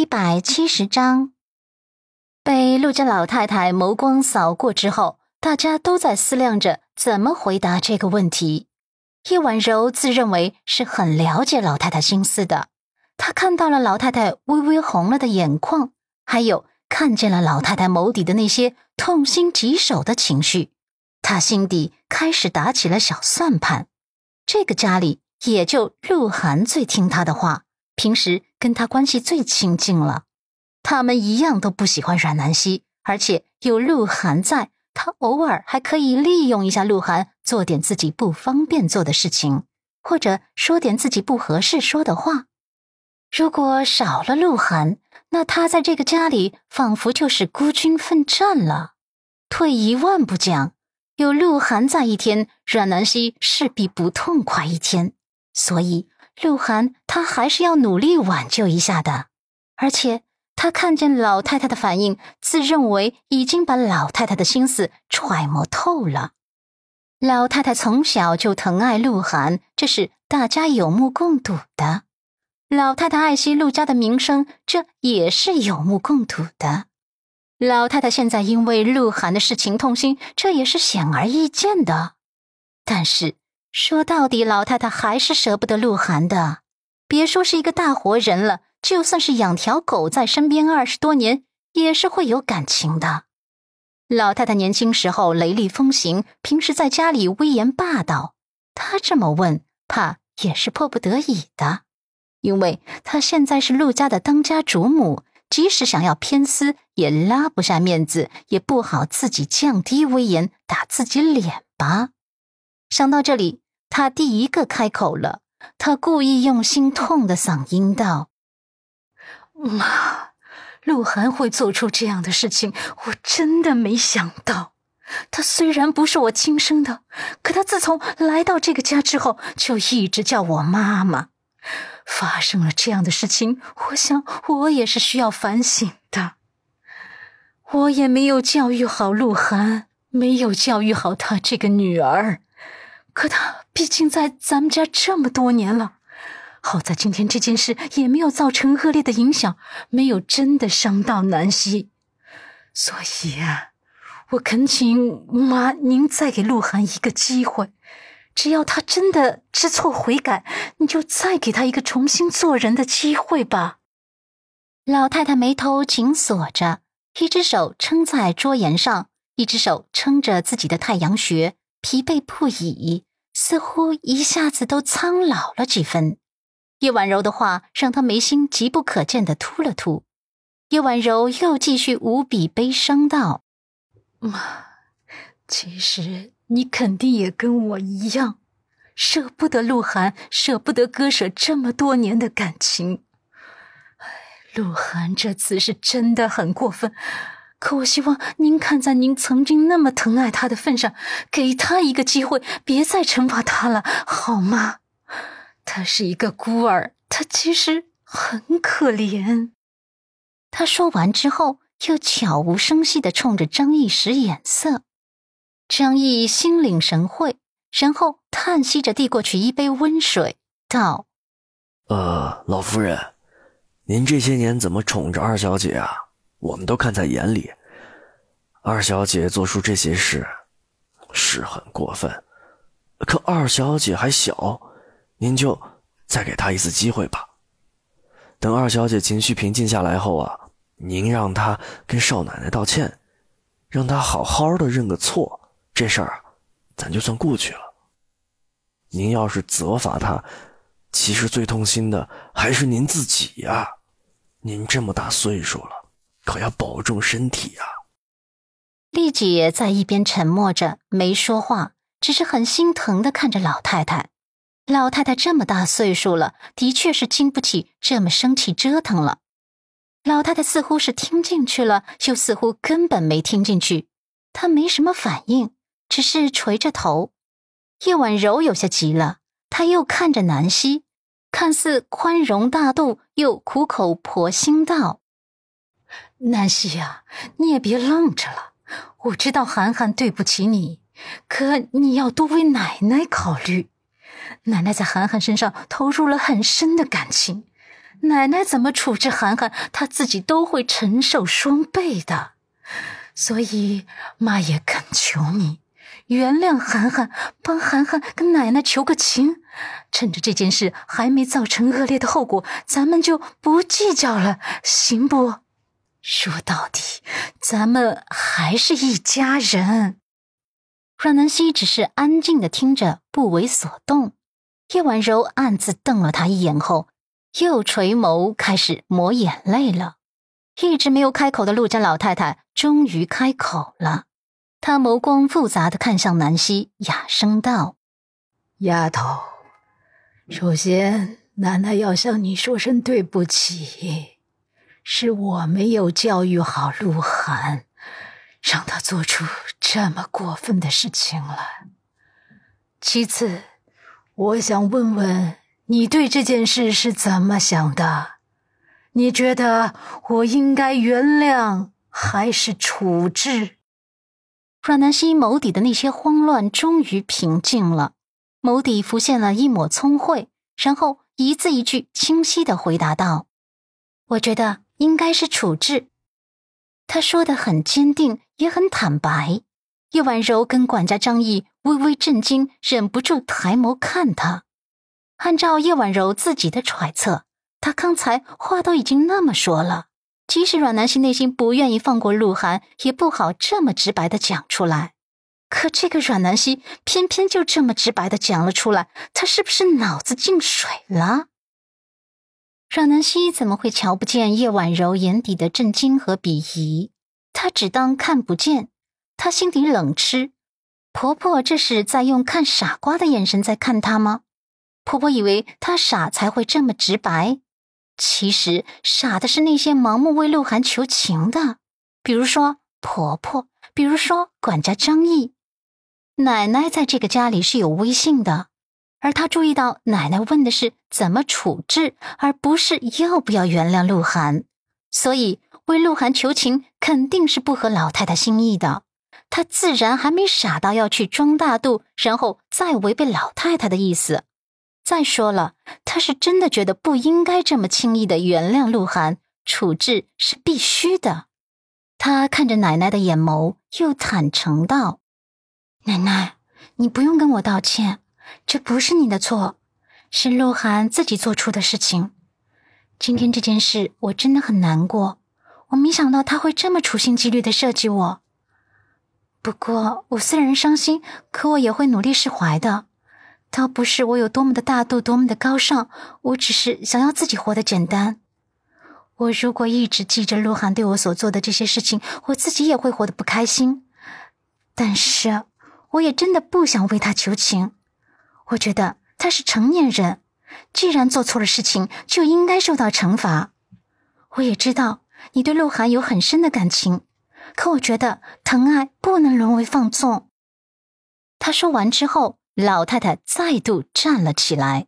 一百七十章，被陆家老太太眸光扫过之后，大家都在思量着怎么回答这个问题。叶婉柔自认为是很了解老太太心思的，她看到了老太太微微红了的眼眶，还有看见了老太太眸底的那些痛心疾首的情绪，她心底开始打起了小算盘。这个家里也就鹿晗最听她的话。平时跟他关系最亲近了，他们一样都不喜欢阮南希，而且有鹿晗在，他偶尔还可以利用一下鹿晗，做点自己不方便做的事情，或者说点自己不合适说的话。如果少了鹿晗，那他在这个家里仿佛就是孤军奋战了。退一万步讲，有鹿晗在一天，阮南希势必不痛快一天，所以。鹿晗，他还是要努力挽救一下的，而且他看见老太太的反应，自认为已经把老太太的心思揣摩透了。老太太从小就疼爱鹿晗，这是大家有目共睹的。老太太爱惜陆家的名声，这也是有目共睹的。老太太现在因为鹿晗的事情痛心，这也是显而易见的。但是。说到底，老太太还是舍不得鹿晗的。别说是一个大活人了，就算是养条狗在身边二十多年，也是会有感情的。老太太年轻时候雷厉风行，平时在家里威严霸道。她这么问，怕也是迫不得已的，因为她现在是陆家的当家主母，即使想要偏私，也拉不下面子，也不好自己降低威严，打自己脸吧。想到这里，他第一个开口了。他故意用心痛的嗓音道：“妈，鹿晗会做出这样的事情，我真的没想到。他虽然不是我亲生的，可他自从来到这个家之后，就一直叫我妈妈。发生了这样的事情，我想我也是需要反省的。我也没有教育好鹿晗，没有教育好他这个女儿。”可他毕竟在咱们家这么多年了，好在今天这件事也没有造成恶劣的影响，没有真的伤到南希，所以啊，我恳请妈您再给鹿晗一个机会，只要他真的知错悔改，你就再给他一个重新做人的机会吧。老太太眉头紧锁着，一只手撑在桌沿上，一只手撑着自己的太阳穴。疲惫不已，似乎一下子都苍老了几分。叶婉柔的话让他眉心急不可见的突了突。叶婉柔又继续无比悲伤道：“妈，其实你肯定也跟我一样，舍不得鹿晗，舍不得割舍这么多年的感情。鹿晗这次是真的很过分。”可我希望您看在您曾经那么疼爱他的份上，给他一个机会，别再惩罚他了，好吗？他是一个孤儿，他其实很可怜。他说完之后，又悄无声息的冲着张毅使眼色。张毅心领神会，然后叹息着递过去一杯温水，道：“呃，老夫人，您这些年怎么宠着二小姐啊？”我们都看在眼里，二小姐做出这些事是很过分，可二小姐还小，您就再给她一次机会吧。等二小姐情绪平静下来后啊，您让她跟少奶奶道歉，让她好好的认个错，这事儿咱就算过去了。您要是责罚她，其实最痛心的还是您自己呀。您这么大岁数了。可要保重身体呀！丽姐在一边沉默着，没说话，只是很心疼的看着老太太。老太太这么大岁数了，的确是经不起这么生气折腾了。老太太似乎是听进去了，又似乎根本没听进去。她没什么反应，只是垂着头。叶婉柔有些急了，她又看着南希，看似宽容大度，又苦口婆心道。南希呀，你也别愣着了。我知道涵涵对不起你，可你要多为奶奶考虑。奶奶在涵涵身上投入了很深的感情，奶奶怎么处置涵涵，她自己都会承受双倍的。所以妈也恳求你原谅涵涵，帮涵涵跟奶奶求个情。趁着这件事还没造成恶劣的后果，咱们就不计较了，行不？说到底，咱们还是一家人。阮南希只是安静的听着，不为所动。叶婉柔暗自瞪了他一眼后，又垂眸开始抹眼泪了。一直没有开口的陆家老太太终于开口了，她眸光复杂的看向南希，哑声道：“丫头，首先，奶奶要向你说声对不起，是我没有教育好鹿晗。”让他做出这么过分的事情来。其次，我想问问你对这件事是怎么想的？你觉得我应该原谅还是处置？阮南希眸底的那些慌乱终于平静了，眸底浮现了一抹聪慧，然后一字一句清晰的回答道：“我觉得应该是处置。”他说的很坚定，也很坦白。叶婉柔跟管家张毅微微震惊，忍不住抬眸看他。按照叶婉柔自己的揣测，他刚才话都已经那么说了，即使阮南希内心不愿意放过鹿晗，也不好这么直白的讲出来。可这个阮南希偏偏就这么直白的讲了出来，他是不是脑子进水了？阮南希怎么会瞧不见叶婉柔眼底的震惊和鄙夷？她只当看不见。她心底冷嗤：婆婆这是在用看傻瓜的眼神在看她吗？婆婆以为她傻才会这么直白，其实傻的是那些盲目为鹿晗求情的，比如说婆婆，比如说管家张毅。奶奶在这个家里是有威信的。而他注意到，奶奶问的是怎么处置，而不是要不要原谅鹿晗，所以为鹿晗求情肯定是不合老太太心意的。他自然还没傻到要去装大度，然后再违背老太太的意思。再说了，他是真的觉得不应该这么轻易的原谅鹿晗，处置是必须的。他看着奶奶的眼眸，又坦诚道：“奶奶，你不用跟我道歉。”这不是你的错，是鹿晗自己做出的事情。今天这件事我真的很难过，我没想到他会这么处心积虑的设计我。不过我虽然伤心，可我也会努力释怀的。倒不是我有多么的大度，多么的高尚，我只是想要自己活得简单。我如果一直记着鹿晗对我所做的这些事情，我自己也会活得不开心。但是，我也真的不想为他求情。我觉得他是成年人，既然做错了事情，就应该受到惩罚。我也知道你对鹿晗有很深的感情，可我觉得疼爱不能沦为放纵。他说完之后，老太太再度站了起来。